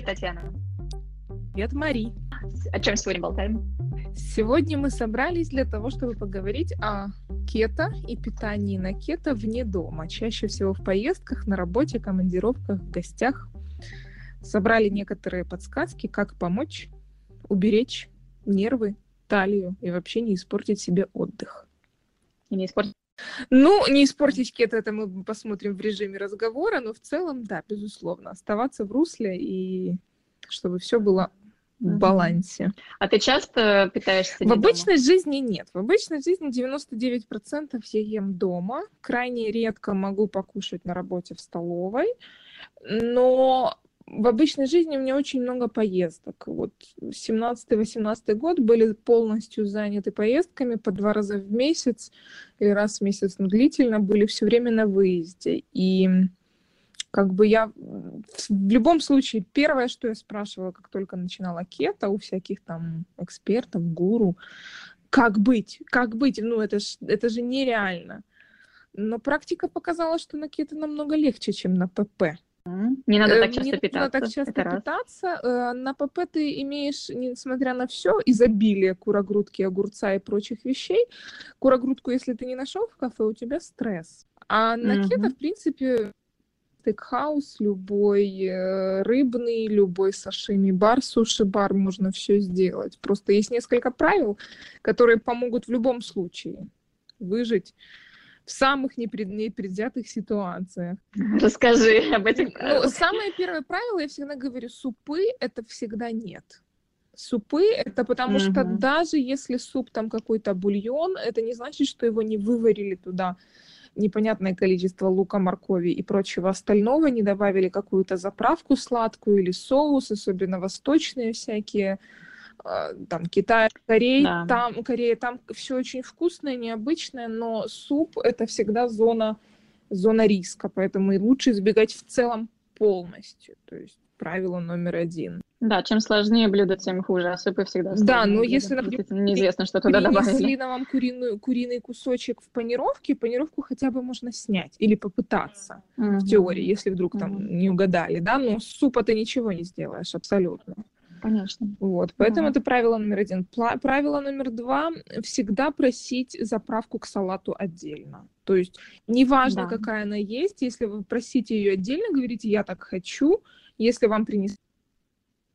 Привет, Татьяна. Привет, Мари. О чем сегодня болтаем? Сегодня мы собрались для того, чтобы поговорить о кето и питании на кето вне дома. Чаще всего в поездках, на работе, командировках, в гостях. Собрали некоторые подсказки, как помочь уберечь нервы, талию и вообще не испортить себе отдых. И не испортить ну, не испортить кето, это мы посмотрим в режиме разговора, но в целом, да, безусловно, оставаться в русле и чтобы все было в балансе. А ты часто питаешься В обычной дома? жизни нет. В обычной жизни 99% я ем дома. Крайне редко могу покушать на работе в столовой. Но в обычной жизни у меня очень много поездок. Вот 17-18 год были полностью заняты поездками по два раза в месяц или раз в месяц, но длительно были все время на выезде. И как бы я в любом случае, первое, что я спрашивала, как только начинала кето у всяких там экспертов, гуру, как быть, как быть, ну это, ж, это же нереально. Но практика показала, что на кето намного легче, чем на ПП. Не надо так часто не питаться. надо так часто это питаться. Раз. На ПП ты имеешь, несмотря на все, изобилие курогрудки, огурца и прочих вещей. Курогрудку, если ты не нашел в кафе, у тебя стресс. А на угу. кето, в принципе, стейкхаус, любой э, рыбный, любой сашими-бар, суши-бар, можно все сделать. Просто есть несколько правил, которые помогут в любом случае выжить в самых непред... непредвзятых ситуациях. Расскажи об этих ну, правилах. Ну, самое первое правило, я всегда говорю, супы — это всегда нет. Супы — это потому mm-hmm. что даже если суп там какой-то бульон, это не значит, что его не выварили туда непонятное количество лука, моркови и прочего остального, не добавили какую-то заправку сладкую или соус, особенно восточные всякие, там Китай, Корея, да. там Корея, там все очень вкусное, необычное, но суп это всегда зона зона риска, поэтому и лучше избегать в целом полностью. То есть правило номер один. Да, чем сложнее блюдо, тем хуже, а супы всегда Да, но блюдо. если, например, неизвестно, что туда добавили. Если на вам куриную, куриный кусочек в панировке, панировку хотя бы можно снять или попытаться угу. в теории, если вдруг там угу. не угадали, да, но супа ты ничего не сделаешь абсолютно. Конечно. Вот, поэтому угу. это правило номер один. Пла- правило номер два – всегда просить заправку к салату отдельно. То есть неважно, да. какая она есть, если вы просите ее отдельно, говорите «я так хочу», если вам принесли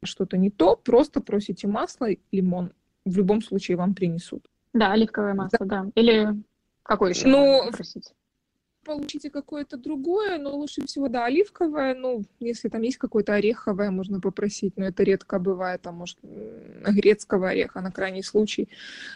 что-то не то, просто просите масло, лимон. В любом случае вам принесут. Да, оливковое масло, да. да. Или какое еще ну, просить? Получите какое-то другое, но лучше всего, да, оливковое. Ну, если там есть какое-то ореховое, можно попросить, но это редко бывает, там, может, грецкого ореха на крайний случай.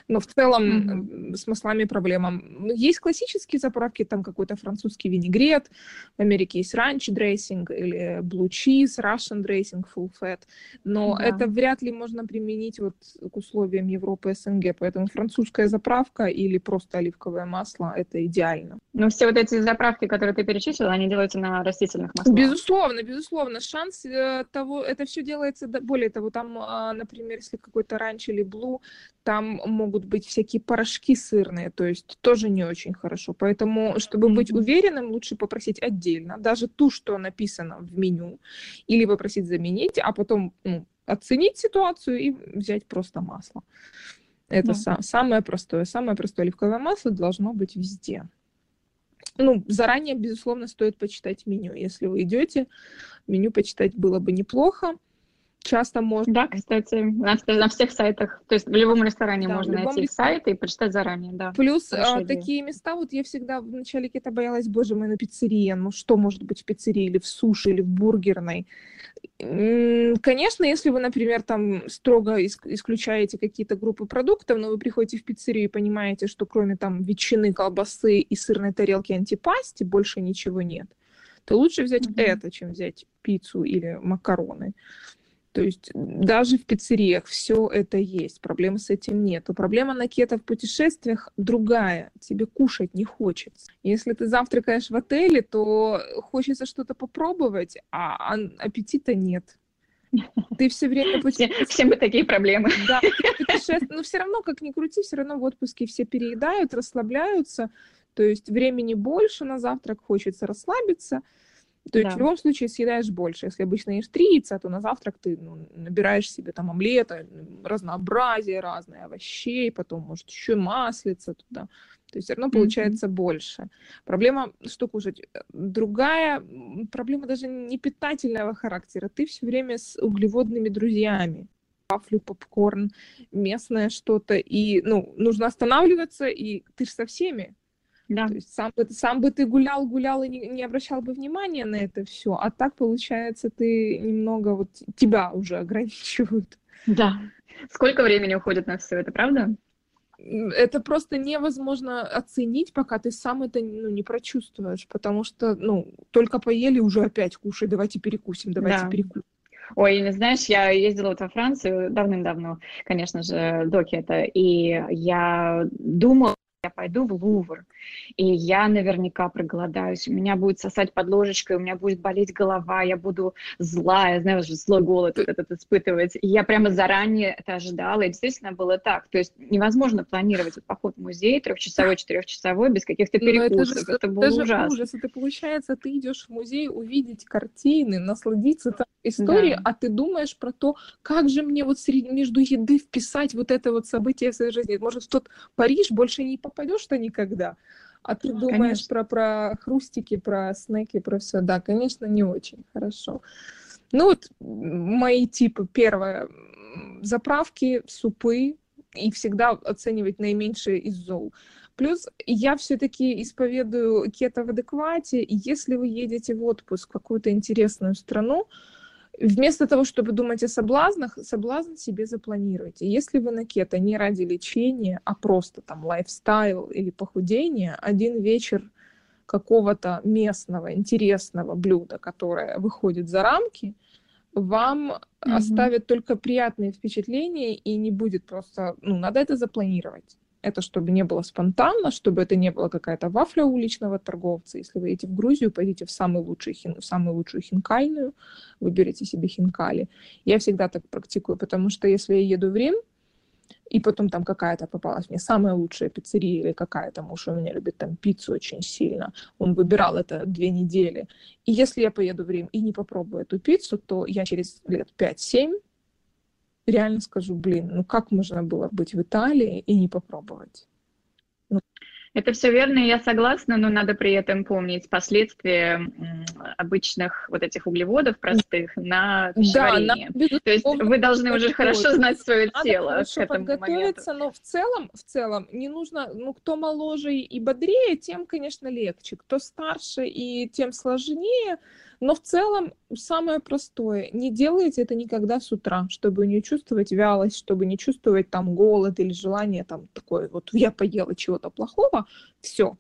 Но в целом mm-hmm. с маслами проблема. Есть классические заправки, там какой-то французский винегрет, в Америке есть ранч дрессинг или blue cheese, Russian dressing, full fat, но mm-hmm. это вряд ли можно применить вот к условиям Европы СНГ, поэтому французская заправка или просто оливковое масло — это идеально. Ну, все вот эти заправки, которые ты перечислила, они делаются на растительных маслах. Безусловно, безусловно. Шанс э, того, это все делается, более того, там, э, например, если какой-то ранч или блу, там могут быть всякие порошки сырные, то есть тоже не очень хорошо. Поэтому, чтобы быть уверенным, лучше попросить отдельно, даже ту, что написано в меню, или попросить заменить, а потом ну, оценить ситуацию и взять просто масло. Это да. сам, самое простое. Самое простое оливковое масло должно быть везде ну, заранее, безусловно, стоит почитать меню. Если вы идете, меню почитать было бы неплохо. Часто можно... Да, кстати, на, на всех сайтах. То есть в любом ресторане да, можно найти месте... сайт и почитать заранее, да. Плюс а, такие места, вот я всегда в начале кета боялась, боже мой, на пиццерии, ну что может быть в пиццерии, или в суши, или в бургерной. Конечно, если вы, например, там строго исключаете какие-то группы продуктов, но вы приходите в пиццерию и понимаете, что кроме там ветчины, колбасы и сырной тарелки антипасти больше ничего нет, то лучше взять mm-hmm. это, чем взять пиццу или макароны. То есть даже в пиццериях все это есть, проблемы с этим нет. Проблема на кето в путешествиях другая, тебе кушать не хочется. Если ты завтракаешь в отеле, то хочется что-то попробовать, а аппетита нет. Ты все время путешествуешь. Всем бы такие проблемы. Да, но все равно, как ни крути, все равно в отпуске все переедают, расслабляются, то есть времени больше на завтрак, хочется расслабиться, То есть да. в любом случае съедаешь больше. Если обычно ешь три яйца, то на завтрак ты ну, набираешь себе там омлета, разнообразие разное овощей, потом, может, еще маслица туда. То есть все равно получается mm-hmm. больше. Проблема, что кушать. Другая проблема даже не питательного характера. Ты все время с углеводными друзьями. Вафлю, попкорн, местное что-то. И, ну, нужно останавливаться, и ты же со всеми. Да. То есть сам бы, сам бы ты гулял, гулял и не, не обращал бы внимания на это все, а так получается ты немного вот тебя уже ограничивают. Да. Сколько времени уходит на все это, правда? Это просто невозможно оценить, пока ты сам это ну, не прочувствуешь, потому что, ну, только поели, уже опять кушай, давайте перекусим, давайте да. перекусим. Ой, знаешь, я ездила вот во Францию давным-давно, конечно же, доки это, и я думала, я пойду в Лувр, и я наверняка проголодаюсь, у меня будет сосать под ложечкой, у меня будет болеть голова, я буду злая, знаешь, злой голод этот испытывать. И я прямо заранее это ожидала, и действительно было так. То есть невозможно планировать поход в музей трехчасовой, четырехчасовой без каких-то перекусов. Это, же, это было это ужасно. ужас. Это получается, ты идешь в музей увидеть картины, насладиться там историей, да. а ты думаешь про то, как же мне вот среди, между еды вписать вот это вот событие в своей жизни. Может, в тот Париж больше не попадешь-то никогда. А ты думаешь про, про хрустики, про снеки, про все. Да, конечно, не очень хорошо. Ну вот мои типы. Первое, заправки, супы, и всегда оценивать наименьшее из зол. Плюс я все-таки исповедую кето в адеквате, если вы едете в отпуск в какую-то интересную страну, Вместо того, чтобы думать о соблазнах, соблазн себе запланируйте. Если вы на кето не ради лечения, а просто там лайфстайл или похудение, один вечер какого-то местного интересного блюда, которое выходит за рамки, вам mm-hmm. оставит только приятные впечатления и не будет просто, ну, надо это запланировать. Это чтобы не было спонтанно, чтобы это не было какая-то вафля уличного торговца. Если вы едете в Грузию, пойдите в, самый лучший в самую лучшую хинкальную, выберите себе хинкали. Я всегда так практикую, потому что если я еду в Рим, и потом там какая-то попалась мне самая лучшая пиццерия или какая-то, муж у меня любит там пиццу очень сильно, он выбирал это две недели. И если я поеду в Рим и не попробую эту пиццу, то я через лет 5-7 реально скажу, блин, ну как можно было быть в Италии и не попробовать? Ну. Это все верно, я согласна, но надо при этом помнить последствия обычных вот этих углеводов простых на пищеварение. Да, То есть вы должны уже хорошо знать свое надо тело хорошо к этому подготовиться, моменту. но в целом, в целом не нужно, ну кто моложе и бодрее, тем, конечно, легче. Кто старше и тем сложнее, но в целом самое простое, не делайте это никогда с утра, чтобы не чувствовать вялость, чтобы не чувствовать там голод или желание там такое, вот я поела чего-то плохого, все,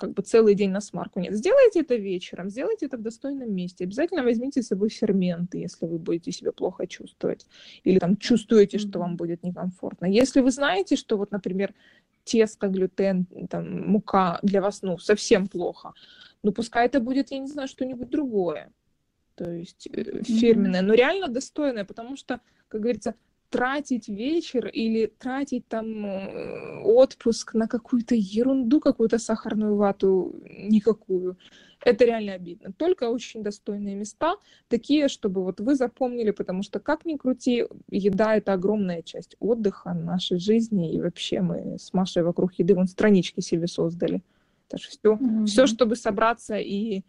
как бы целый день на смарку. Нет, сделайте это вечером, сделайте это в достойном месте. Обязательно возьмите с собой ферменты, если вы будете себя плохо чувствовать. Или там чувствуете, что вам будет некомфортно. Если вы знаете, что вот, например, тесто, глютен, там, мука для вас, ну, совсем плохо, ну, пускай это будет, я не знаю, что-нибудь другое. То есть э, фирменное, но реально достойное, потому что, как говорится, тратить вечер или тратить там э, отпуск на какую-то ерунду, какую-то сахарную вату, никакую. Это реально обидно. Только очень достойные места, такие, чтобы вот вы запомнили, потому что как ни крути, еда — это огромная часть отдыха нашей жизни, и вообще мы с Машей вокруг еды вон странички себе создали. Так что все, mm-hmm. все, чтобы собраться и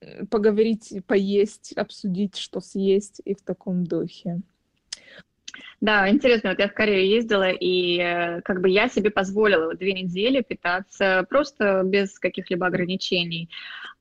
э, поговорить, поесть, обсудить, что съесть, и в таком духе. Да, интересно, вот я в Корею ездила, и э, как бы я себе позволила две недели питаться просто без каких-либо ограничений.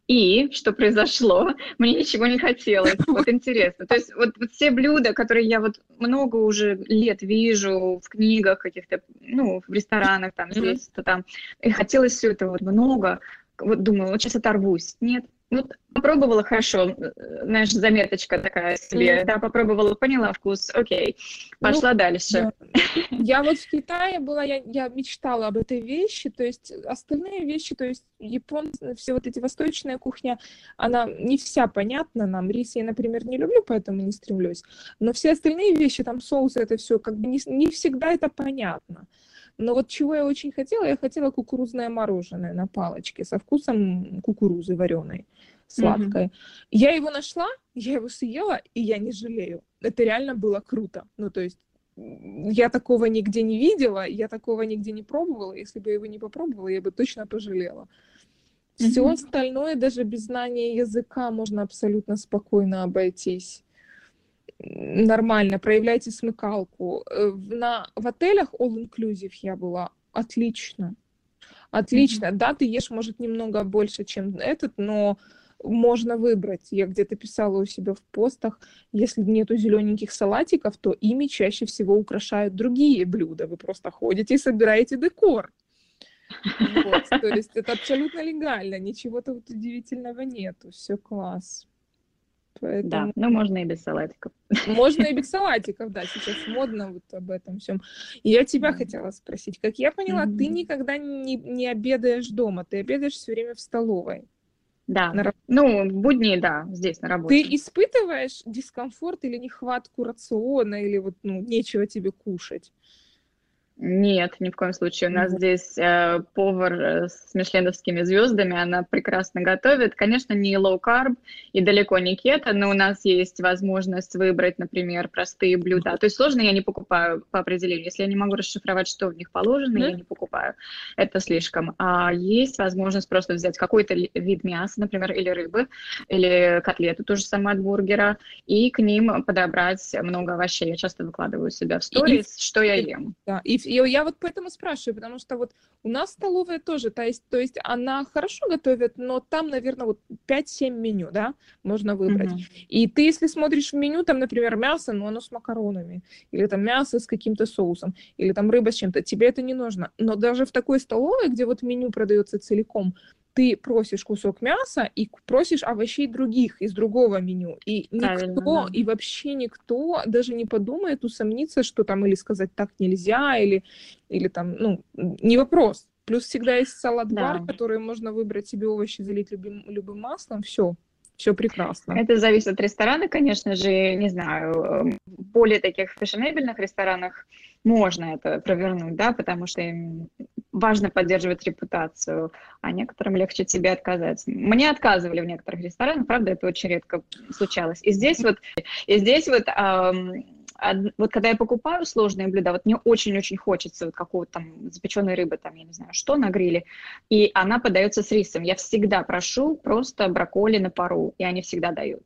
И что произошло? Мне ничего не хотелось. Вот интересно. То есть вот, вот все блюда, которые я вот много уже лет вижу в книгах каких-то, ну, в ресторанах там, здесь, то там, и хотелось все это вот много. Вот думаю, вот сейчас оторвусь. Нет, ну, попробовала хорошо, э, знаешь, заметочка такая себе, mm. да, попробовала, поняла вкус, окей, пошла ну, дальше. Да. Я вот в Китае была, я, я мечтала об этой вещи, то есть остальные вещи, то есть японцы, все вот эти восточная кухня, она не вся понятна нам, рис я, например, не люблю, поэтому не стремлюсь, но все остальные вещи, там соусы, это все, как бы не, не всегда это понятно. Но вот чего я очень хотела, я хотела кукурузное мороженое на палочке со вкусом кукурузы вареной. сладкое. Mm-hmm. Я его нашла, я его съела, и я не жалею. Это реально было круто. Ну, то есть я такого нигде не видела, я такого нигде не пробовала. Если бы я его не попробовала, я бы точно пожалела. Все mm-hmm. остальное, даже без знания языка, можно абсолютно спокойно обойтись. Нормально, проявляйте смыкалку. Э, на, в отелях All Inclusive я была отлично. Отлично. Mm-hmm. Да, ты ешь, может, немного больше, чем этот, но можно выбрать. Я где-то писала у себя в постах, если нету зелененьких салатиков, то ими чаще всего украшают другие блюда. Вы просто ходите и собираете декор. Вот, то есть это абсолютно легально, ничего тут удивительного нету, все класс. Поэтому... Да, ну можно и без салатиков. Можно и без салатиков, да, сейчас модно вот об этом всем. И я тебя mm-hmm. хотела спросить, как я поняла, mm-hmm. ты никогда не, не обедаешь дома, ты обедаешь все время в столовой. Да, на... ну, будни, да, здесь на работе. Ты испытываешь дискомфорт или нехватку рациона, или вот, ну, нечего тебе кушать? Нет, ни в коем случае. У нас mm-hmm. здесь э, повар э, с мишленовскими звездами, она прекрасно готовит. Конечно, не low-carb и далеко не кето, но у нас есть возможность выбрать, например, простые блюда. То есть сложно я не покупаю по определению. Если я не могу расшифровать, что в них положено, mm-hmm. я не покупаю. Это слишком. А есть возможность просто взять какой-то вид мяса, например, или рыбы, или котлету, тоже самое от бургера, и к ним подобрать много овощей. Я часто выкладываю себя в сторис, что я ем. Да, и и я вот поэтому спрашиваю, потому что вот у нас столовая тоже, то есть, то есть она хорошо готовит, но там, наверное, вот 5-7 меню, да, можно выбрать. Mm-hmm. И ты, если смотришь в меню, там, например, мясо, но оно с макаронами, или там мясо с каким-то соусом, или там рыба с чем-то, тебе это не нужно. Но даже в такой столовой, где вот меню продается целиком, ты просишь кусок мяса и просишь овощей других из другого меню. И никто, да. и вообще никто даже не подумает усомниться, что там или сказать так нельзя, или, или там, ну, не вопрос. Плюс всегда есть салат-бар, да. который можно выбрать себе овощи, залить любым, любым маслом, все, все прекрасно. Это зависит от ресторана, конечно же, не знаю, эм, более таких фешенебельных ресторанах можно это провернуть, да, потому что им важно поддерживать репутацию, а некоторым легче тебе отказать. Мне отказывали в некоторых ресторанах, правда, это очень редко случалось. И здесь вот, и здесь вот, эм, вот когда я покупаю сложные блюда, вот мне очень-очень хочется вот какого-то там запеченной рыбы, там, я не знаю, что на гриле, и она подается с рисом. Я всегда прошу просто брокколи на пару, и они всегда дают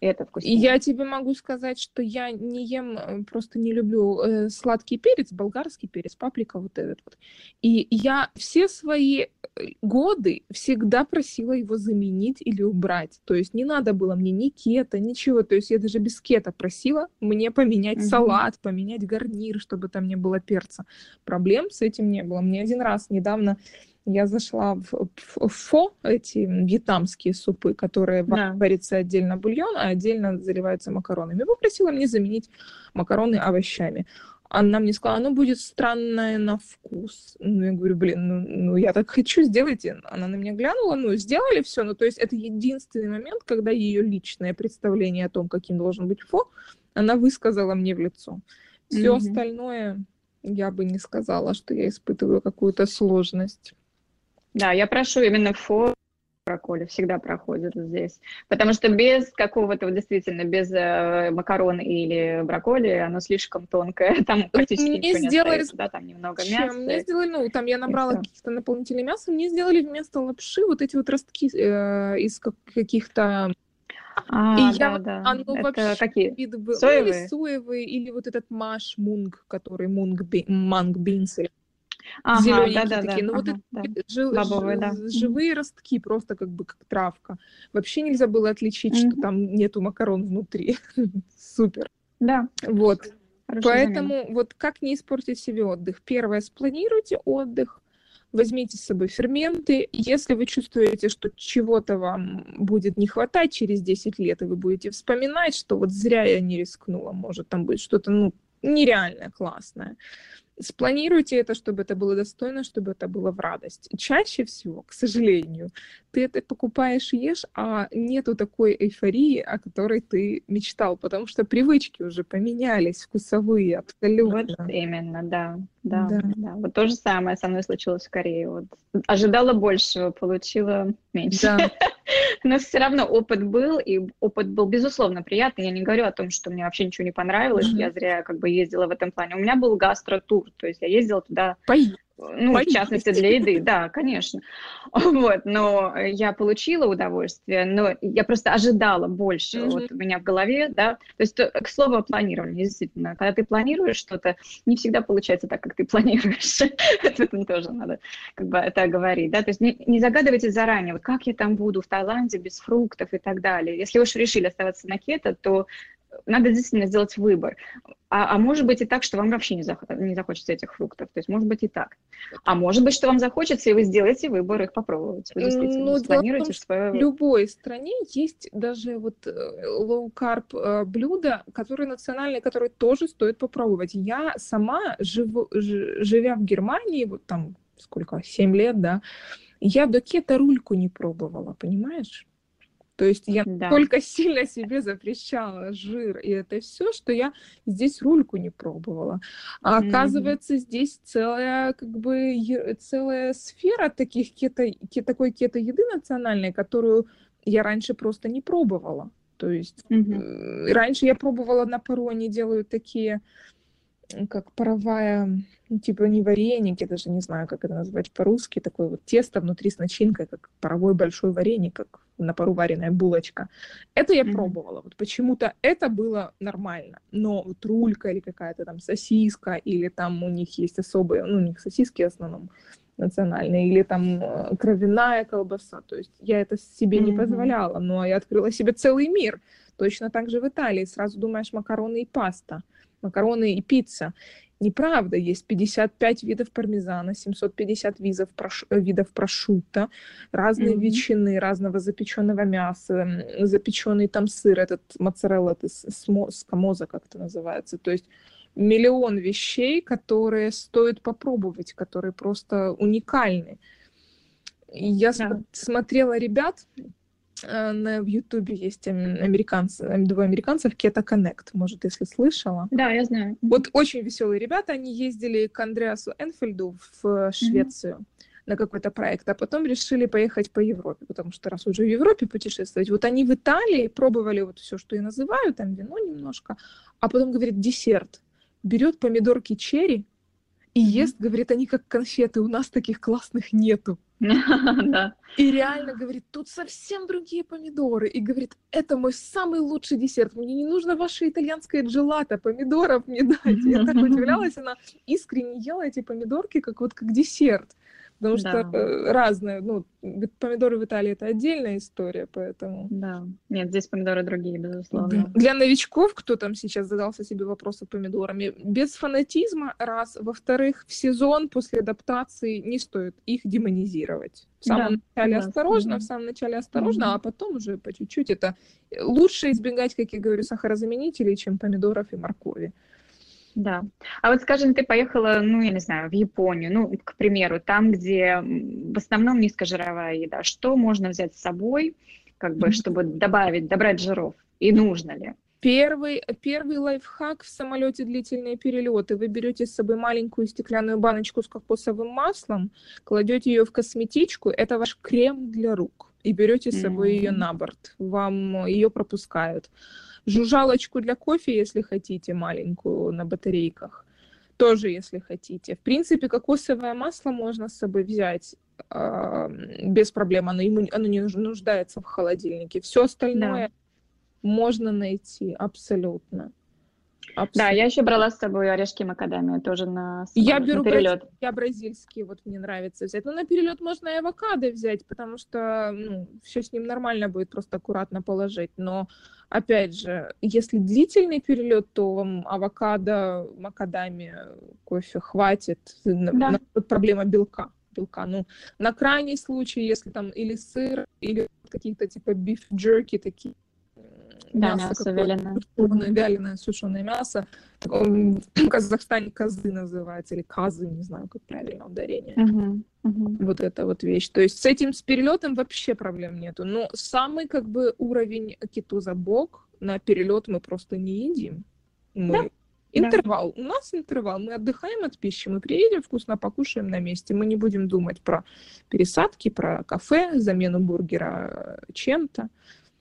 это вкуснее. Я тебе могу сказать, что я не ем, э, просто не люблю э, сладкий перец, болгарский перец, паприка вот этот вот. И я все свои э, годы всегда просила его заменить или убрать. То есть не надо было мне ни кета, ничего. То есть я даже без кета просила мне поменять угу. салат, поменять гарнир, чтобы там не было перца. Проблем с этим не было. Мне один раз недавно я зашла в, в фо, эти вьетнамские супы, которые да. варятся отдельно бульон, а отдельно заливаются макаронами. Попросила мне заменить макароны овощами. Она мне сказала, оно будет странное на вкус. Ну, я говорю, блин, ну, ну я так хочу, сделайте. Она на меня глянула, ну, сделали все. Ну, то есть это единственный момент, когда ее личное представление о том, каким должен быть фо, она высказала мне в лицо. Все mm-hmm. остальное я бы не сказала, что я испытываю какую-то сложность. Да, я прошу именно фо брокколи всегда проходит здесь. Потому что без какого-то, действительно, без э, макарон или брокколи, оно слишком тонкое, там практически мне ничего сделали, не остается, да, там немного мяса. Мне сделали, ну, там я набрала каких-то наполнителей мяса, мне сделали вместо лапши вот эти вот ростки э, из каких-то а, и да, я, да. Оно Это вообще какие? Вид был, соевые? или соевые, или вот этот маш мунг, который мунг, би, манг бинс, ага, зелененькие да, да, такие. Да, ну ага, вот это да. жив, Бобовые, да. живые ростки, просто как бы как травка. Вообще нельзя было отличить, mm-hmm. что там нету макарон внутри. Супер. Да. Вот. Хорошо Поэтому замена. вот как не испортить себе отдых? Первое, спланируйте отдых, возьмите с собой ферменты. Если вы чувствуете, что чего-то вам будет не хватать через 10 лет, и вы будете вспоминать, что вот зря я не рискнула, может, там будет что-то, ну, нереальное, классное спланируйте это, чтобы это было достойно, чтобы это было в радость. Чаще всего, к сожалению, ты это покупаешь и ешь, а нету такой эйфории, о которой ты мечтал, потому что привычки уже поменялись, вкусовые, абсолютно. Вот именно, да. Да, да. да. Вот то же самое со мной случилось в Корее. Вот ожидала большего, получила меньше. Да. Но все равно опыт был, и опыт был, безусловно, приятный. Я не говорю о том, что мне вообще ничего не понравилось, mm-hmm. я зря как бы ездила в этом плане. У меня был гастротур, то есть я ездила туда... Поехали ну, в частности, для еды, да, конечно. Вот, но я получила удовольствие, но я просто ожидала больше. Mm-hmm. Вот у меня в голове, да. То есть, э, к слову о планировании, действительно, когда ты планируешь что-то, не всегда получается так, как ты планируешь. В этом тоже надо как бы это говорить, да. То есть не, не загадывайте заранее, вот как я там буду в Таиланде без фруктов и так далее. Если вы уж решили оставаться на кето, то надо действительно сделать выбор. А, а может быть и так, что вам вообще не, зах не захочется этих фруктов. То есть может быть и так. А может быть, что вам захочется, и вы сделаете выбор их попробовать. Вы действительно ну, спланируете свое... В любой стране есть даже вот э, low-carb э, блюда, которые национальные, которые тоже стоит попробовать. Я сама, живу, живя в Германии, вот там сколько, 7 лет, да, я до кета рульку не пробовала, понимаешь? То есть я да. только сильно себе запрещала жир и это все, что я здесь рульку не пробовала. А mm-hmm. оказывается, здесь целая как бы целая сфера таких кето, такой кето-еды национальной, которую я раньше просто не пробовала. То есть mm-hmm. раньше я пробовала на пару, они делают такие как паровая, типа не вареник, я даже не знаю, как это назвать по-русски, такое вот тесто внутри с начинкой, как паровой большой вареник, как на пару вареная булочка. Это я mm-hmm. пробовала. Вот почему-то это было нормально. Но вот рулька или какая-то там сосиска, или там у них есть особые, ну, у них сосиски в основном национальные, или там э, кровяная колбаса. То есть я это себе mm-hmm. не позволяла, но я открыла себе целый мир. Точно так же в Италии. Сразу думаешь макароны и паста макароны и пицца. Неправда, есть 55 видов пармезана, 750 видов, прош... видов прошутто, разные mm-hmm. ветчины, разного запеченного мяса, запеченный там сыр, этот моцарелла, это скамоза, как это называется. То есть миллион вещей, которые стоит попробовать, которые просто уникальны. Я да. смотрела ребят, Э, на в Ютубе есть американцы, двое американцев, Кета Connect, может, если слышала. Да, я знаю. Вот очень веселые ребята, они ездили к Андреасу Энфельду в Швецию. Mm-hmm на какой-то проект, а потом решили поехать по Европе, потому что раз уже в Европе путешествовать, вот они в Италии пробовали вот все, что я называю, там вино немножко, а потом, говорит, десерт. Берет помидорки черри и ест, говорит, они как конфеты, у нас таких классных нету. И реально говорит, тут совсем другие помидоры. И говорит, это мой самый лучший десерт. Мне не нужно ваше итальянское джелато, помидоров мне дать. Я так удивлялась, она искренне ела эти помидорки, как вот как десерт. Потому да. что э, разные, ну, помидоры в Италии это отдельная история, поэтому. Да. Нет, здесь помидоры другие, безусловно. Да. Для новичков, кто там сейчас задался себе вопросом помидорами, без фанатизма, раз. Во-вторых, в сезон после адаптации не стоит их демонизировать. В самом да, начале да, осторожно, да. в самом начале осторожно, mm-hmm. а потом уже по чуть-чуть это лучше избегать, как я говорю, сахарозаменителей, чем помидоров и моркови. Да. А вот, скажем, ты поехала, ну, я не знаю, в Японию, ну, к примеру, там, где в основном низкожировая еда. Что можно взять с собой, как бы, чтобы добавить, добрать жиров? И нужно ли? Первый, первый лайфхак в самолете длительные перелеты. Вы берете с собой маленькую стеклянную баночку с кокосовым маслом, кладете ее в косметичку, это ваш крем для рук, и берете с собой mm-hmm. ее на борт. Вам ее пропускают жужжалочку для кофе, если хотите, маленькую на батарейках. Тоже, если хотите. В принципе, кокосовое масло можно с собой взять э, без проблем. Оно, ему, оно не нуждается в холодильнике. Все остальное да. можно найти абсолютно. Абсолютно. Да, я еще брала с собой орешки макадамия тоже на, я беру на перелет. Бразиль, я бразильские, вот мне нравится взять. Но на перелет можно и авокадо взять, потому что ну, все с ним нормально будет, просто аккуратно положить. Но опять же, если длительный перелет, то вам авокадо, макадамия, кофе хватит. Да. Проблема белка белка. Ну, на крайний случай, если там или сыр, или какие-то типа jerky такие да, мясо, мясо вяленое. Сушеное, вяленое сушеное мясо. В Казахстане козы называется, или казы, не знаю, как правильно ударение. Uh-huh, uh-huh. Вот эта вот вещь. То есть с этим, с перелетом вообще проблем нету. Но самый как бы уровень кетоза бок на перелет мы просто не едим. Мы, да. Интервал. Да. У нас интервал. Мы отдыхаем от пищи, мы приедем, вкусно покушаем на месте. Мы не будем думать про пересадки, про кафе, замену бургера чем-то.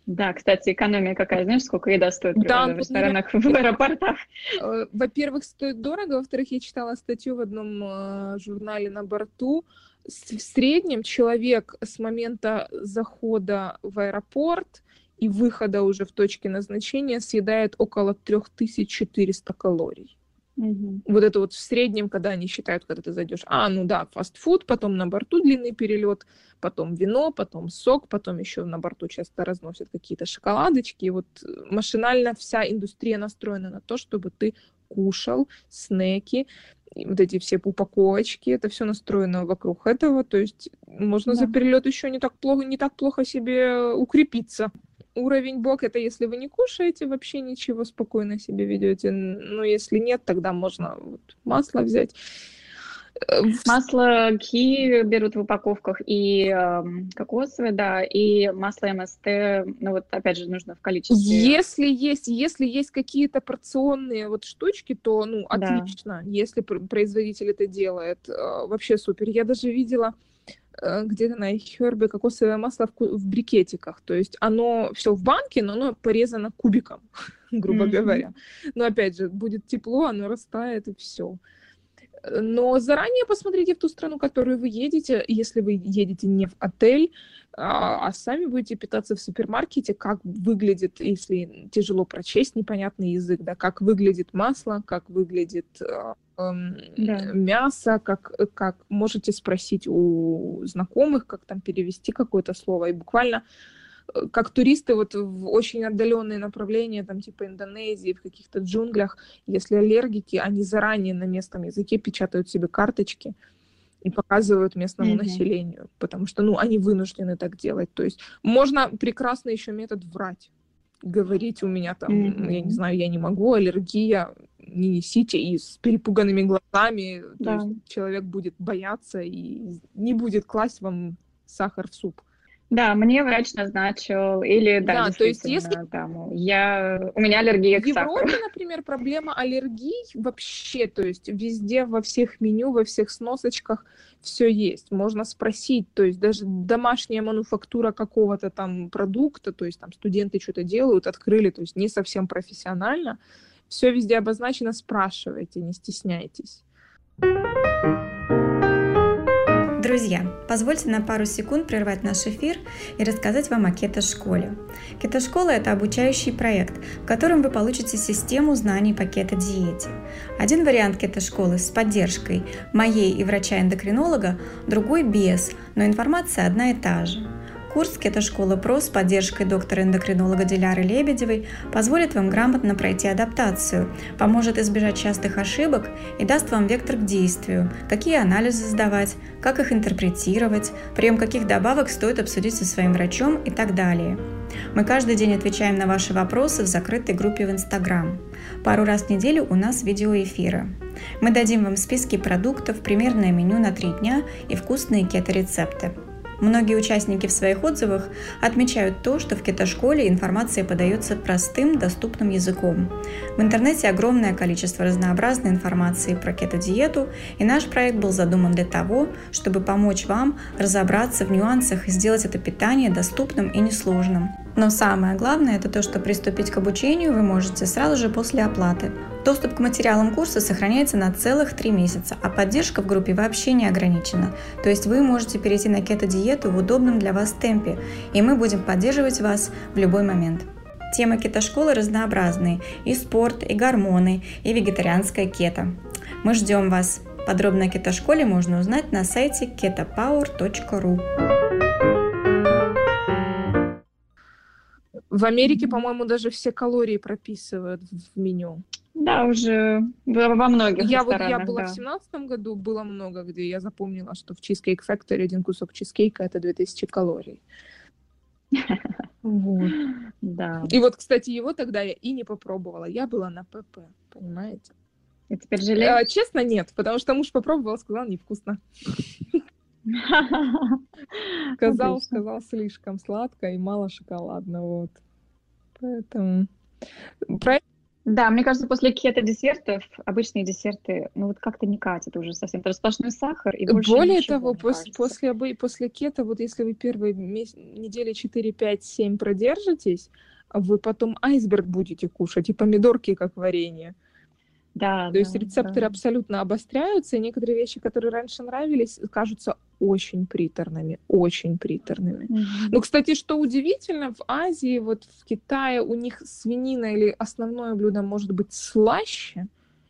Да, кстати, экономия какая, знаешь, сколько еда стоит да, в ресторанах, в аэропортах? Э, во-первых, стоит дорого, во-вторых, я читала статью в одном э, журнале на борту. В среднем человек с момента захода в аэропорт и выхода уже в точке назначения съедает около 3400 калорий. Угу. Вот это вот в среднем, когда они считают, когда ты зайдешь, а, ну да, фастфуд, потом на борту длинный перелет, потом вино, потом сок, потом еще на борту часто разносят какие-то шоколадочки. И вот машинально вся индустрия настроена на то, чтобы ты кушал снеки, вот эти все упаковочки, это все настроено вокруг этого, то есть можно да. за перелет еще не так плохо, не так плохо себе укрепиться уровень бок это если вы не кушаете вообще ничего, спокойно себе ведете. Но если нет, тогда можно вот масло взять. Э, масло ки берут в упаковках и э, кокосовое, да, и масло МСТ, ну вот опять же нужно в количестве. Если есть, если есть какие-то порционные вот штучки, то ну отлично, да. если производитель это делает, э, вообще супер. Я даже видела, Э, где-то на Хербе кокосовое масло в, в брикетиках. То есть оно все в банке, но оно порезано кубиком, грубо mm-hmm. говоря. Но опять же, будет тепло, оно растает и все. Но заранее посмотрите в ту страну, в которую вы едете, если вы едете не в отель, а, а сами будете питаться в супермаркете, как выглядит, если тяжело прочесть непонятный язык, да, как выглядит масло, как выглядит а, эм, да. мясо, как, как можете спросить у знакомых, как там перевести какое-то слово. И буквально как туристы вот в очень отдаленные направления, там типа Индонезии, в каких-то джунглях, если аллергики, они заранее на местном языке печатают себе карточки и показывают местному mm-hmm. населению, потому что, ну, они вынуждены так делать. То есть можно прекрасно еще метод врать говорить у меня там, mm-hmm. я не знаю, я не могу, аллергия, не несите, и с перепуганными глазами, да. то есть человек будет бояться и не будет класть вам сахар в суп. Да, мне врач назначил, или да, да то есть если там, я, у меня аллергия к сахару. В Европе, например, проблема аллергий вообще, то есть везде, во всех меню, во всех сносочках все есть. Можно спросить, то есть даже домашняя мануфактура какого-то там продукта, то есть там студенты что-то делают, открыли, то есть не совсем профессионально, все везде обозначено, спрашивайте, не стесняйтесь. Друзья, позвольте на пару секунд прервать наш эфир и рассказать вам о кето-школе. Кето-школа – это обучающий проект, в котором вы получите систему знаний по кето-диете. Один вариант кето-школы с поддержкой моей и врача-эндокринолога, другой без, но информация одна и та же – Курс «Кето-школа ПРО» с поддержкой доктора-эндокринолога Диляры Лебедевой позволит вам грамотно пройти адаптацию, поможет избежать частых ошибок и даст вам вектор к действию, какие анализы сдавать, как их интерпретировать, прием каких добавок стоит обсудить со своим врачом и так далее. Мы каждый день отвечаем на ваши вопросы в закрытой группе в Инстаграм. Пару раз в неделю у нас видеоэфиры. Мы дадим вам списки продуктов, примерное меню на три дня и вкусные кето-рецепты. Многие участники в своих отзывах отмечают то, что в кетошколе информация подается простым, доступным языком. В интернете огромное количество разнообразной информации про кето-диету, и наш проект был задуман для того, чтобы помочь вам разобраться в нюансах и сделать это питание доступным и несложным. Но самое главное – это то, что приступить к обучению вы можете сразу же после оплаты. Доступ к материалам курса сохраняется на целых три месяца, а поддержка в группе вообще не ограничена. То есть вы можете перейти на кето-диету в удобном для вас темпе, и мы будем поддерживать вас в любой момент. Темы кето-школы разнообразные – и спорт, и гормоны, и вегетарианская кето. Мы ждем вас! Подробно о кето-школе можно узнать на сайте ketopower.ru. В Америке, по-моему, даже все калории прописывают в меню. Да, уже во многих я вот Я была да. в семнадцатом году, было много, где я запомнила, что в Cheesecake Factory один кусок чизкейка — это 2000 калорий. Вот. Да. И вот, кстати, его тогда я и не попробовала. Я была на ПП, понимаете? И теперь? А, честно, нет, потому что муж попробовал, сказал, невкусно. Сказал, сказал, слишком сладко и мало шоколадно, вот. Поэтому... Проект Да, мне кажется, после кето-десертов обычные десерты, ну вот как-то не катят уже совсем. Это сплошной сахар и больше Более ничего, того, мне пос- кажется. после, обы- после кето, вот если вы первые мес- недели 4, 5, 7 продержитесь, вы потом айсберг будете кушать и помидорки как варенье. Да, То есть да, рецепторы да. абсолютно обостряются, и некоторые вещи, которые раньше нравились, кажутся очень приторными, очень приторными. Мгм. Ну, кстати, что удивительно, в Азии, вот в Китае у них свинина или основное блюдо может быть слаще,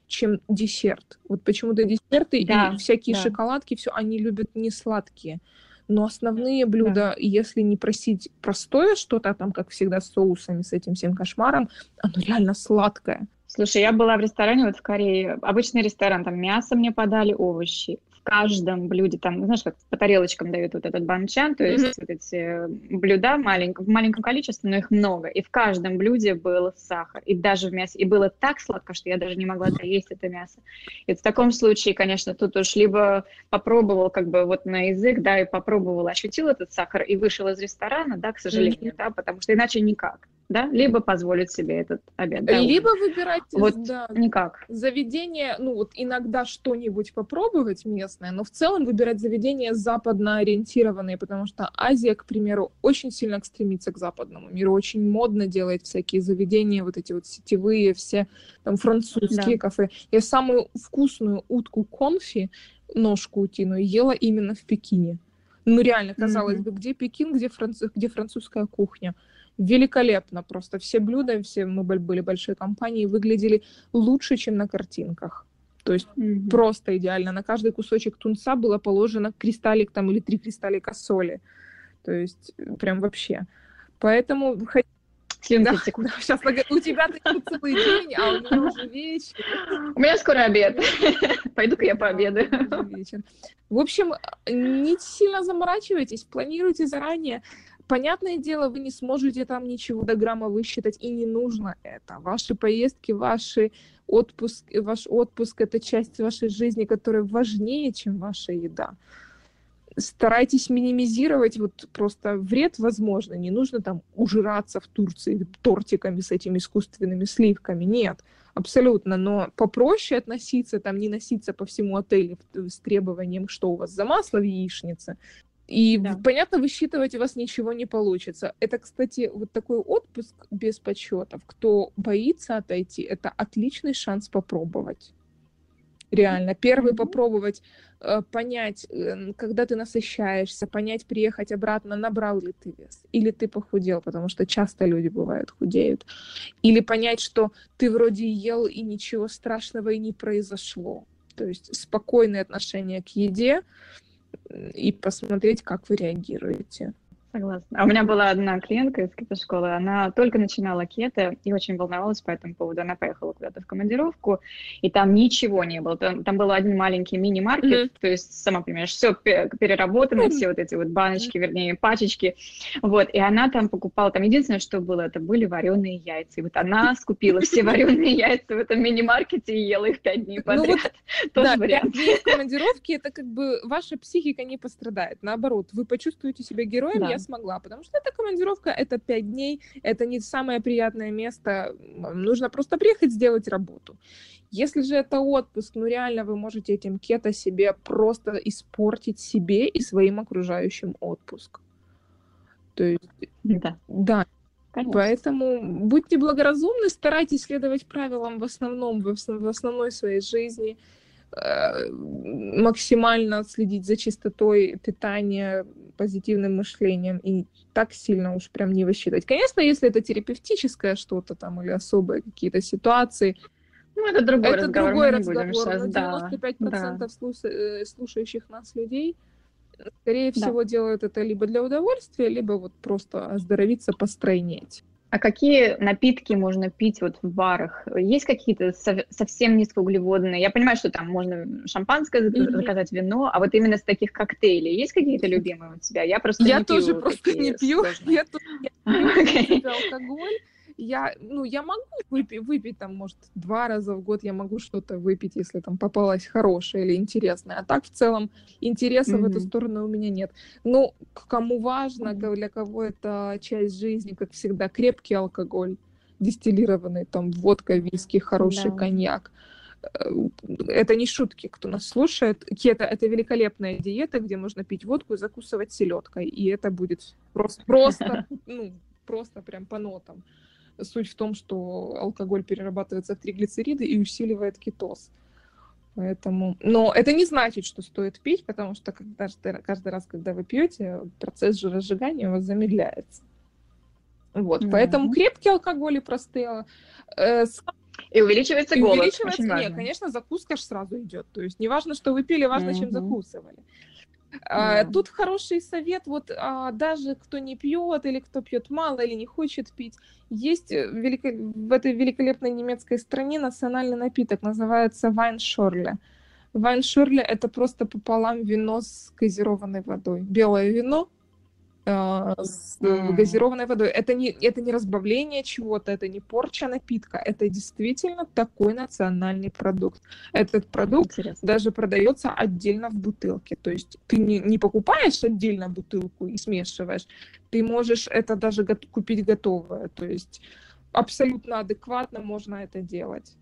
чем десерт. Вот почему-то десерты Да, и всякие да. шоколадки, все они любят не сладкие. Но основные блюда, если не просить простое что-то, там, как всегда, с соусами, с этим всем кошмаром, оно реально сладкое. Слушай, я была в ресторане вот в Корее, обычный ресторан, там мясо мне подали, овощи. Каждом блюде, там, знаешь, как по тарелочкам дают вот этот банчан, то есть Мгм. вот эти блюда маленько, в маленьком количестве, но их много. И в каждом блюде был сахар, и даже в мясе. И было так сладко, что я даже не могла доесть это мясо. И в таком случае, конечно, тут уж либо попробовал как бы вот на язык, да, и попробовал, ощутил этот сахар и вышел из ресторана, да, к сожалению, да, потому что иначе никак, да, либо позволить себе этот обед. да, Либо ужин. выбирать Вот да, никак. заведение, ну вот иногда что-нибудь попробовать местное, но в целом выбирать заведения западно ориентированные, потому что Азия, к примеру, очень сильно стремится к западному миру, очень модно делает всякие заведения, вот эти вот сетевые, все там французские Да. кафе. Я самую вкусную утку конфи, ножку утиную, ела именно в Пекине. Ну реально, казалось Мгм. бы, где Пекин, где, француз, где французская кухня. Великолепно просто. Все блюда, все мы были большой компанией, выглядели лучше, чем на картинках. То есть Мгм. просто идеально. На каждый кусочек тунца было положено кристаллик там или три кристаллика соли. То есть э, прям вообще. Поэтому да, текут. сейчас у тебя целый день, а у меня уже вечер. У меня скоро обед. Пойду-ка я Да, пообедаю. В общем, не сильно заморачивайтесь, планируйте заранее. Понятное дело, вы не сможете там ничего до грамма высчитать, и не нужно это. Ваши поездки, ваши отпуск, ваш отпуск — это часть вашей жизни, которая важнее, чем ваша еда. Старайтесь минимизировать вот просто вред, возможно. Не нужно там ужираться в Турции тортиками с этими искусственными сливками. Нет, абсолютно. Но попроще относиться, там не носиться по всему отелю с требованием, что у вас за масло в яичнице. И, Да. понятно, высчитывать у вас ничего не получится. Это, кстати, вот такой отпуск без подсчетов. Кто боится отойти, это отличный шанс попробовать. Реально. Первый Мгм. попробовать э, понять, э, когда ты насыщаешься, понять, приехать обратно, набрал ли ты вес, или ты похудел, потому что часто люди бывают худеют, или понять, что ты вроде ел и ничего страшного и не произошло. То есть спокойное отношение к еде и посмотреть, как вы реагируете. Согласна. А у меня была одна клиентка из кето-школы, она только начинала кето и очень волновалась по этому поводу. Она поехала куда-то в командировку, и там ничего не было. Там, там был один маленький мини-маркет, Мгм. то есть, сама понимаешь, все переработано, Мгм. все вот эти вот баночки, вернее, пачечки. Вот, и она там покупала, там единственное, что было, это были вареные яйца. И вот она скупила все вареные яйца в этом мини-маркете и ела их пять дней Ну вот, подряд. Тоже да, вариант. в командировке, это как бы ваша психика не пострадает. Наоборот, вы почувствуете себя героем, Да. я смогла. Потому что эта командировка, это пять дней, это не самое приятное место. Нужно просто приехать, сделать работу. Если же это отпуск, ну реально вы можете этим кето себе просто испортить себе и своим окружающим отпуск. То есть, Да, да, конечно. Поэтому будьте благоразумны, старайтесь следовать правилам в основном, в основ- в основной своей жизни, максимально следить за чистотой питания, позитивным мышлением и так сильно уж прям не высчитывать. Конечно, если это терапевтическое что-то там или особые какие-то ситуации, Ну, это другой это разговор, другой разговор. сейчас, Но да. 95% да. слуша- э, слушающих нас людей, скорее Да. всего, делают это либо для удовольствия, либо вот просто оздоровиться, постройнеть. А какие напитки можно пить вот в барах? Есть какие-то сов- совсем низкоуглеводные? Я понимаю, что там можно шампанское Мгм. заказать, вино, а вот именно с таких коктейлей есть какие-то любимые у тебя? Я просто Я не тоже пью просто не пью. сложные. Я тоже не пью алкоголь. Я, ну, я могу выпить, выпить там, может, два раза в год я могу что-то выпить, если там попалось хорошее или интересное. А так в целом интереса в эту сторону у меня нет. Ну, кому важно, для кого это часть жизни, как всегда, крепкий алкоголь. дистиллированный, там, водка, виски, хороший Да. коньяк. Э, Это не шутки, кто нас слушает. Кето — это великолепная диета, где можно пить водку и закусывать селедкой, и это будет просто, просто, ну, просто прям по нотам. Суть в том, что алкоголь перерабатывается в триглицериды и усиливает кетоз. Поэтому... Но это не значит, что стоит пить, потому что когда, каждый раз, когда вы пьете, процесс жиросжигания у вас замедляется. Вот, Мгм. поэтому крепкие алкоголи простые, э, с- И увеличивается и голод. увеличивается, Очень нет, важно. конечно, закуска ж сразу идет. То есть не важно, что вы пили, важно, чем Мгм. А, Да. Тут хороший совет, вот а, даже кто не пьет или кто пьет мало или не хочет пить, есть э, велико- в этой великолепной немецкой стране национальный напиток, называется вайншорле. Вайншорле — это просто пополам вино с газированной водой. Белое вино с э, газированной водой. Это не, это не разбавление чего-то, это не порча напитка, это действительно такой национальный продукт. Этот продукт Интересно. даже продается отдельно в бутылке. То есть ты не, не покупаешь отдельно бутылку и смешиваешь, ты можешь это даже купить готовое. То есть абсолютно адекватно можно это делать.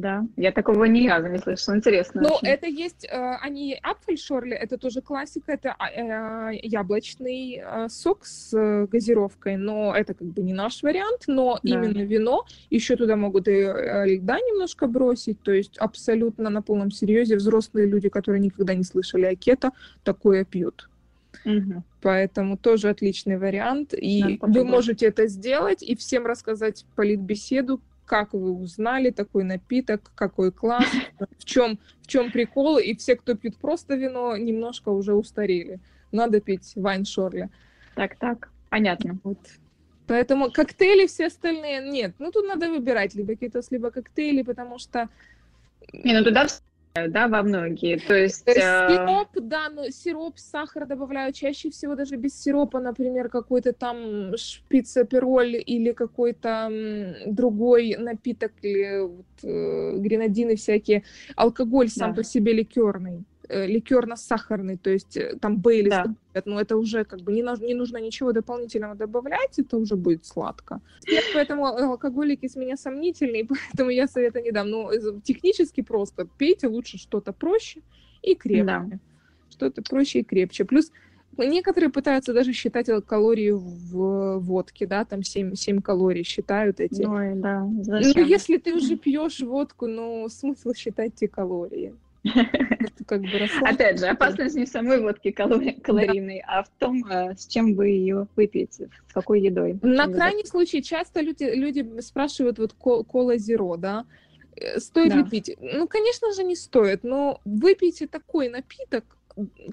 Да, я такого ни разу не слышала. Интересно. Но очень. это есть, э, они апфельшорли, это тоже классика, это а, э, яблочный э, сок с э, газировкой, но это как бы не наш вариант, но Да. именно вино, еще туда могут и льда немножко бросить, то есть абсолютно на полном серьезе взрослые люди, которые никогда не слышали о кето, такое пьют. Мгм. Поэтому тоже отличный вариант. И Надо вы можете это сделать и всем рассказать политбеседу, как вы узнали такой напиток, какой класс, в чем, в чем прикол. И все, кто пьют просто вино, немножко уже устарели. Надо пить вайн Шорли. Так, так, понятно. Вот. Поэтому коктейли все остальные нет. Ну, тут надо выбирать либо кетос, либо коктейли, потому что Не, ну туда да, во многие. То есть... Э, Сироп, да, но сироп, сахар добавляю чаще всего даже без сиропа, например, какой-то там шпицепероль или какой-то другой напиток, или вот, э, гренадины всякие. Алкоголь сам Да. по себе ликерный, ликерно-сахарный, то есть э, там Бейлис, Да. но это уже как бы не, не нужно ничего дополнительного добавлять, это уже будет сладко. Поэтому алкоголики с меня сомнительные, поэтому я совета не дам. Но э, технически просто пейте лучше что-то проще и крепче. Да. Что-то проще и крепче. Плюс некоторые пытаются даже считать калории в водке, да, там 7, 7 калорий считают эти. Ой, да, Ну, зачем? если ты уже пьешь водку, ну, смысл считать те калории. Это как бы расслаб- Опять же, опасность не в самой водке калори- калорийной, а в том, э, с чем вы ее выпьете, с какой едой. На крайний случай часто люди, люди спрашивают вот ко- кола зеро, да, э, стоит Да. ли пить? Ну, конечно же, не стоит, но выпейте такой напиток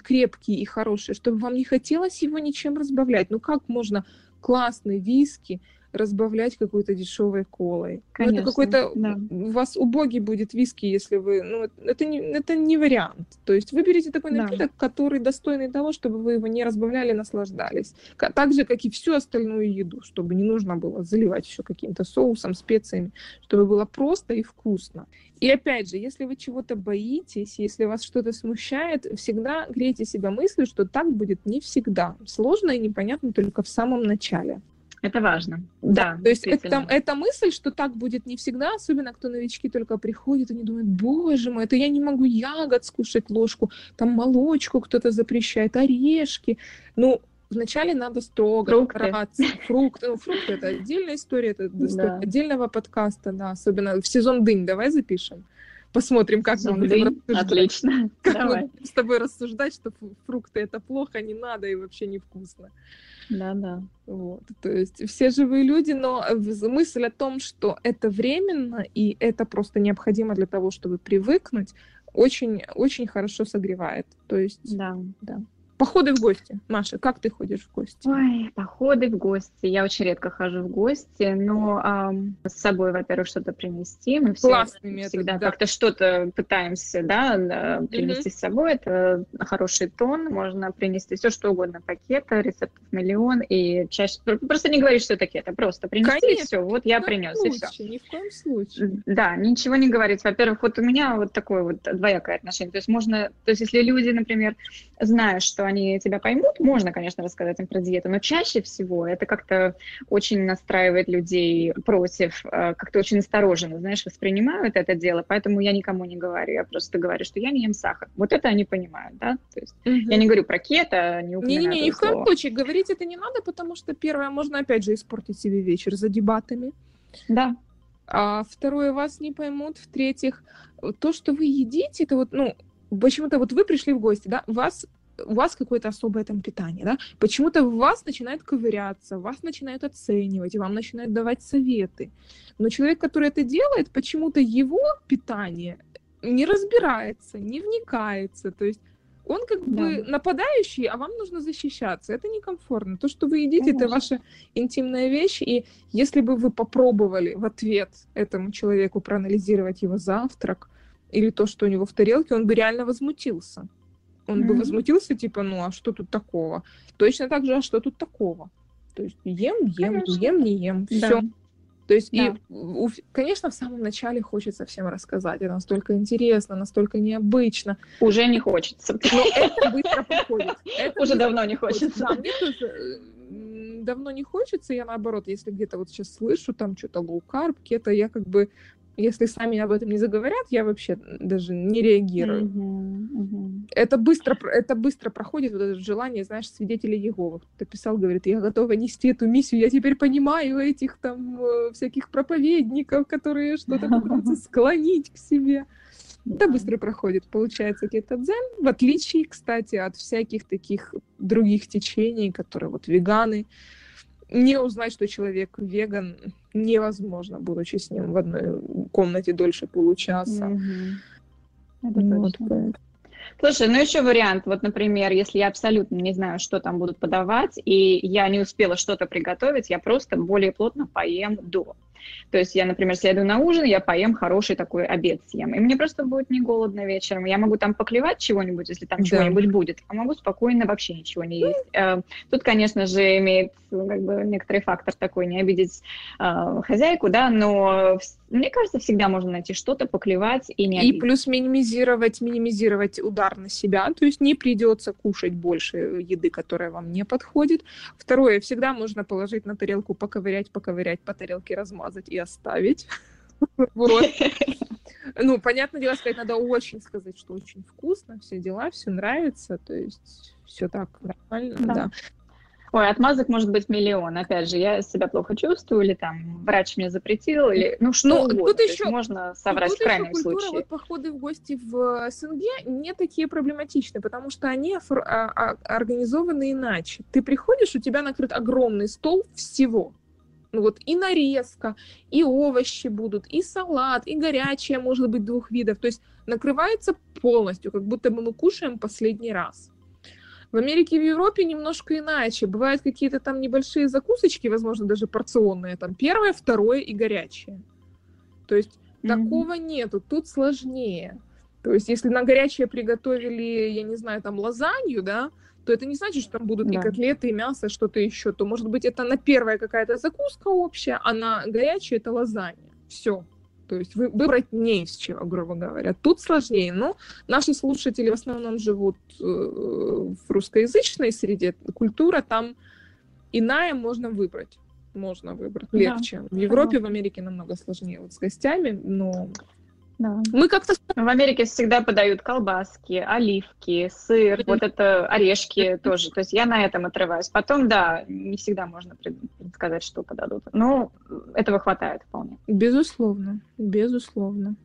крепкий и хороший, чтобы вам не хотелось его ничем разбавлять. Ну, как можно классный виски разбавлять какой-то дешевой колой? Ну, Конечно, это какой-то... да. У вас убогий будет виски, если вы... Ну, это не, это не вариант. То есть выберите такой Да. напиток, который достойный того, чтобы вы его не разбавляли, наслаждались. Так же, как и всю остальную еду, чтобы не нужно было заливать все каким-то соусом, специями, чтобы было просто и вкусно. И опять же, если вы чего-то боитесь, если вас что-то смущает, всегда грейте себя мыслью, что так будет не всегда. Сложно и непонятно только в самом начале. Это важно. Да, То есть это, эта мысль, что так будет не всегда, особенно кто новички только приходят, они думают, боже мой, это я не могу ягод скушать ложку, там молочку кто-то запрещает, орешки. Ну, вначале надо строго Фрукты. стараться. Фрукты. Ну, фрукты это отдельная история, это Да. отдельного подкаста, да, особенно в сезон дынь давай запишем. Посмотрим, как мы будем рассуждать. Отлично. Как Давай. мы будем с тобой рассуждать, что фрукты это плохо, не надо и вообще невкусно. Да, да. Вот, то есть все живые люди, но мысль о том, что это временно и это просто необходимо для того, чтобы привыкнуть, очень, очень хорошо согревает. То есть Да, да. Походы в гости. Маша, как ты ходишь в гости? Ой, походы в гости. Я очень редко хожу в гости, но ам, с собой, во-первых, что-то принести. Мы все Классный метод, всегда да. как-то что-то пытаемся, да, принести с собой. Это хороший тон. Можно принести все, что угодно. Пакета, рецептов миллион. И чаще... Просто не говорить, что это кето. Просто принести, и Конечно. все. Вот я принес, и все. Ни в коем случае. Да, ничего не говорить. Во-первых, вот у меня вот такое вот двоякое отношение. То есть можно, то есть если люди, например, знают, что они тебя поймут, можно, конечно, рассказать им про диету, но чаще всего это как-то очень настраивает людей против, э, как-то очень осторожно, знаешь, воспринимают это дело, поэтому я никому не говорю, я просто говорю, что я не ем сахар. Вот это они понимают, да? То есть угу. я не говорю про кето, не упоминаю Не-не-не, ни в коем случае говорить это не надо, потому что, первое, можно опять же испортить себе вечер за дебатами. Да. А второе, вас не поймут. В-третьих, то, что вы едите, это вот, ну, почему-то вот вы пришли в гости, да, вас у вас какое-то особое там питание, да, почему-то в вас начинает ковыряться, вас начинают оценивать, вам начинают давать советы. Но человек, который это делает, почему-то его питание не разбирается, не вникается, то есть он как да. бы нападающий, а вам нужно защищаться. Это некомфортно. То, что вы едите, Конечно. это ваша интимная вещь. И если бы вы попробовали в ответ этому человеку проанализировать его завтрак или то, что у него в тарелке, он бы реально возмутился. Он mm-hmm. бы возмутился, типа, ну а что тут такого? Точно так же, а что тут такого? То есть ем, ем, Конечно. ем, не ем, да. все. То есть, да. и, у, конечно, в самом начале хочется всем рассказать. Это настолько интересно, настолько необычно. Уже не хочется. Но это быстро проходит. Это Уже давно не хочется. Да, мне тоже давно не хочется. Я наоборот, если где-то вот сейчас слышу там что-то carb, кето, я как бы если сами об этом не заговорят, я вообще даже не реагирую. Uh-huh, uh-huh. Это быстро, это быстро проходит вот это желание, знаешь, свидетелей Иеговы. Кто писал, говорит, я готова нести эту миссию, я теперь понимаю этих там э, всяких проповедников, которые что-то пытаются склонить к себе. Это быстро проходит, получается, какой-то дзен, в отличие, кстати, от всяких таких других течений, которые вот веганы, не узнать, что человек веган, невозможно, будучи с ним в одной комнате дольше получаса. Mm-hmm. Это вот. точно. Слушай, ну еще вариант, вот, например, если я абсолютно не знаю, что там будут подавать, и я не успела что-то приготовить, я просто более плотно поем до. То есть я, например, следую на ужин, я поем хороший такой обед съем. И мне просто будет не голодно вечером. Я могу там поклевать чего-нибудь, если там да. чего-нибудь будет, а могу спокойно вообще ничего не есть. Э, тут, конечно же, имеет ну, как бы некоторый фактор такой, не обидеть э, хозяйку, да, но мне кажется, всегда можно найти что-то, поклевать и не обидеть. И плюс минимизировать, минимизировать удар на себя, то есть не придется кушать больше еды, которая вам не подходит. Второе, всегда можно положить на тарелку, поковырять, поковырять, по тарелке размазать и оставить. Вот. Ну, понятное дело, сказать, надо очень сказать, что очень вкусно, все дела, все нравится, то есть все так нормально, да. да. Ой, отмазок может быть миллион. Опять же, я себя плохо чувствую, или там врач мне запретил, или ну что ну, угодно. Тут еще, можно соврать тут в крайнем еще культура, случае. Вот походы в гости в СНГ не такие проблематичны, потому что они а, а, организованы иначе. Ты приходишь, у тебя накрыт огромный стол всего. Ну вот и нарезка, и овощи будут, и салат, и горячее может быть двух видов. То есть накрывается полностью, как будто бы мы кушаем последний раз. В Америке и в Европе немножко иначе. Бывают какие-то там небольшие закусочки, возможно, даже порционные. Там первое, второе и горячее. То есть mm-hmm. такого нету. Тут сложнее. То есть если на горячее приготовили, я не знаю, там лазанью, да, то это не значит, что там будут да. и котлеты, и мясо, что-то еще. То, может быть, это на первое какая-то закуска общая, а на горячее это лазанья. Все. То есть вы, выбрать не из чего, грубо говоря. Тут сложнее. Но наши слушатели в основном живут э, в русскоязычной среде. Культура там иная, можно выбрать. Можно выбрать легче. Да. В Европе, в Америке намного сложнее вот с гостями, но да. Мы как-то в Америке всегда подают колбаски, оливки, сыр, вот это орешки тоже. То есть я на этом отрываюсь. Потом, да, не всегда можно предсказать, что подадут. Но этого хватает вполне. Безусловно, безусловно.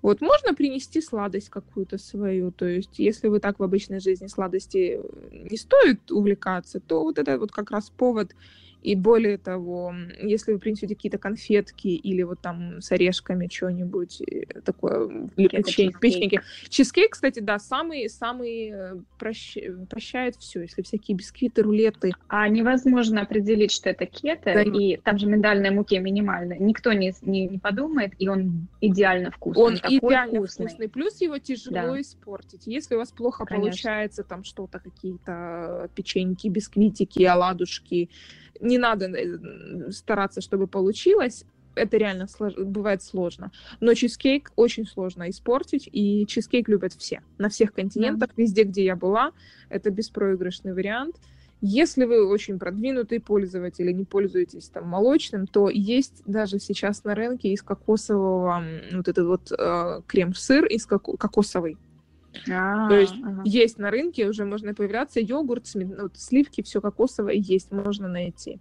Вот можно принести сладость какую-то свою, то есть если вы так в обычной жизни сладости не стоит увлекаться, то вот это вот как раз повод и более того, если вы принесете какие-то конфетки или вот там с орешками что-нибудь э, такое, или печеньки. Чизкейк, кстати, да, самый, самый э, прощ... прощает все, если всякие бисквиты, рулеты. А невозможно определить, что это кето, да, и там же миндальной муки минимальная. Никто не, не, не подумает, и он идеально вкусный. Он идеально вкусный. вкусный. Плюс его тяжело да. испортить. Если у вас плохо Конечно. получается там что-то, какие-то печеньки, бисквитики, оладушки, не надо э, стараться, чтобы получилось. это реально слож... бывает сложно. Но чизкейк очень сложно испортить, и чизкейк любят все. На всех континентах, да. везде, где я была, это беспроигрышный вариант. Если вы очень продвинутый пользователь и не пользуетесь там молочным, то есть даже сейчас на рынке из кокосового вот этот вот э, крем-сыр из коко- кокосовый. А, то есть ага. есть на рынке, уже можно появляться йогурт, вот, сливки, все кокосовое есть, можно найти.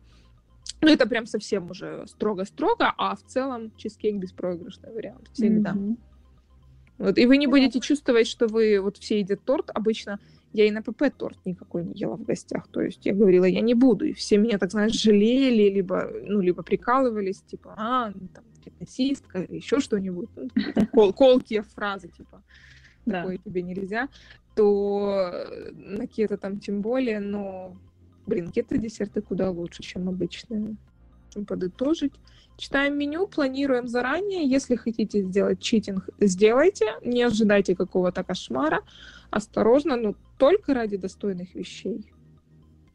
Ну, это прям совсем уже строго-строго, а в целом чизкейк беспроигрышный вариант всегда. Mm-hmm. Вот, и вы не будете чувствовать, что вы вот все едят торт. Обычно я и на ПП торт никакой не ела в гостях. То есть я говорила, я не буду. И все меня, так знаешь, жалели, либо, ну, либо прикалывались, типа, а, ну, там, фитнесистка еще что-нибудь. Ну, кол колкие фразы, типа, такое тебе нельзя. То на кето там тем более, но Блин, кето-десерты куда лучше, чем обычные. Подытожить. Читаем меню, планируем заранее. Если хотите сделать читинг, сделайте. Не ожидайте какого-то кошмара. Осторожно, но только ради достойных вещей.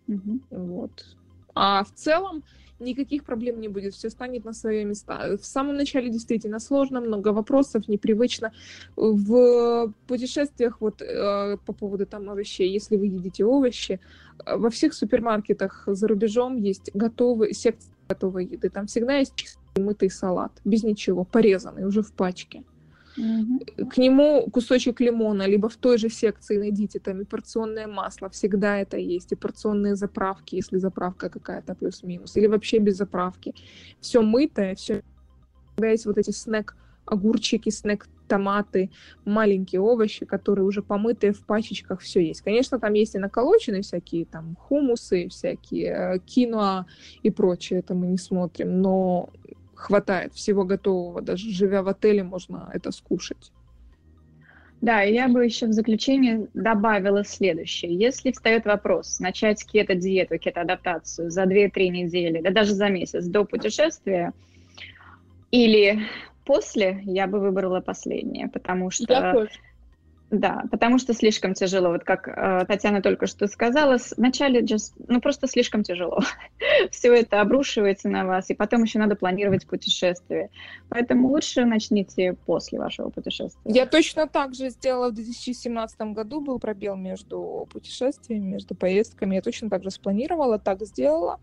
Угу. Вот. А в целом никаких проблем не будет, все станет на свои места. В самом начале действительно сложно, много вопросов, непривычно. В путешествиях вот э, по поводу там овощей, если вы едите овощи, э, во всех супермаркетах за рубежом есть готовые секции готовой еды. Там всегда есть мытый салат, без ничего, порезанный уже в пачке. К нему кусочек лимона, либо в той же секции найдите там и порционное масло, всегда это есть, и порционные заправки, если заправка какая-то плюс-минус, или вообще без заправки. Все мытое, все. Когда есть вот эти снэк огурчики, снэк томаты, маленькие овощи, которые уже помытые в пачечках, все есть. Конечно, там есть и наколоченные всякие там хумусы, всякие э, киноа и прочее, это мы не смотрим, но хватает всего готового. Даже живя в отеле, можно это скушать. Да, и я бы еще в заключение добавила следующее. Если встает вопрос начать кето-диету, кето-адаптацию за 2-3 недели, да даже за месяц до путешествия, или после, я бы выбрала последнее, потому что... Я да, потому что слишком тяжело. Вот как э, Татьяна только что сказала, вначале just, ну просто слишком тяжело. Все это обрушивается на вас, и потом еще надо планировать путешествие. Поэтому лучше начните после вашего путешествия. Я точно так же сделала в 2017 году, был пробел между путешествиями, между поездками. Я точно так же спланировала, так сделала.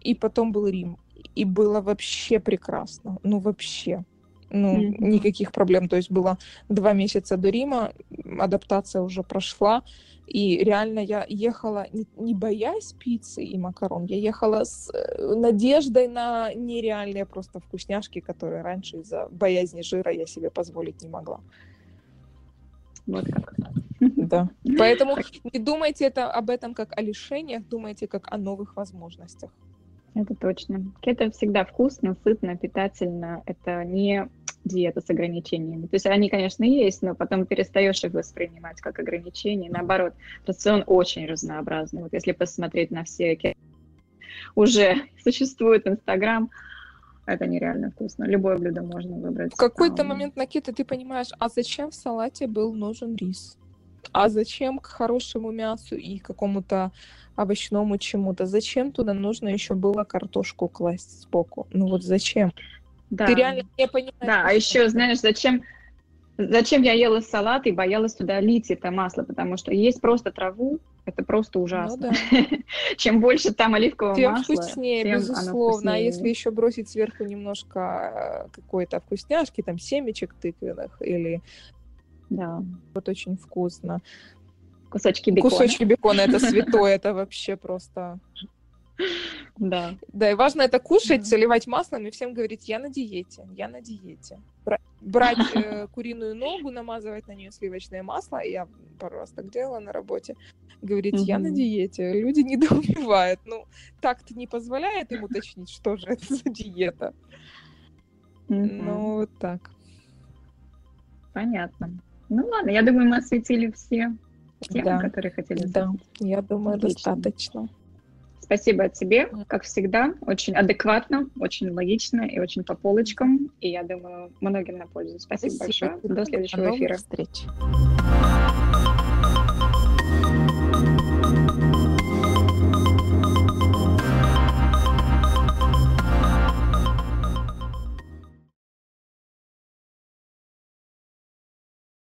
И потом был Рим. И было вообще прекрасно. Ну, вообще ну, mm-hmm. никаких проблем. То есть было два месяца до Рима, адаптация уже прошла, и реально я ехала не, не боясь пиццы и макарон, я ехала с э, надеждой на нереальные просто вкусняшки, которые раньше из-за боязни жира я себе позволить не могла. Вот как. Да. Поэтому не думайте это, об этом как о лишениях, думайте как о новых возможностях. Это точно. Это всегда вкусно, сытно, питательно. Это не диета с ограничениями. То есть они, конечно, есть, но потом перестаешь их воспринимать как ограничения. Наоборот, рацион очень разнообразный. Вот если посмотреть на все уже существует Инстаграм, это нереально вкусно. Любое блюдо можно выбрать. В какой-то момент, Накита, ты понимаешь, а зачем в салате был нужен рис? А зачем к хорошему мясу и какому-то овощному чему-то? Зачем туда нужно еще было картошку класть сбоку? Ну вот зачем? Да. Ты реально не понимаешь. Да, а еще, знаешь, зачем, зачем я ела салат и боялась туда лить это масло, потому что есть просто траву, это просто ужасно. Ну, да. Чем больше там оливкового тем масла, вкуснее, тем безусловно. А вкуснее. А если еще бросить сверху немножко э, какой-то вкусняшки, там семечек тыквенных или да. Вот очень вкусно. Кусочки бекона. Кусочки бекона, это святое, это вообще просто да. Да, и важно это кушать, заливать маслом и всем говорить, я на диете, я на диете. Брать э, куриную ногу, намазывать на нее сливочное масло, я пару раз так делала на работе, говорить, я на диете. Люди недоумевают. Ну, так-то не позволяет им уточнить, что же это за диета. Ну, вот так. Понятно. Ну ладно, я думаю, мы осветили все темы, да. которые хотели. Да, я думаю, Отлично. достаточно. Спасибо тебе, как всегда, очень адекватно, очень логично и очень по полочкам. И я думаю, многим на пользу. Спасибо, Спасибо. большое. До следующего До эфира. Встреч.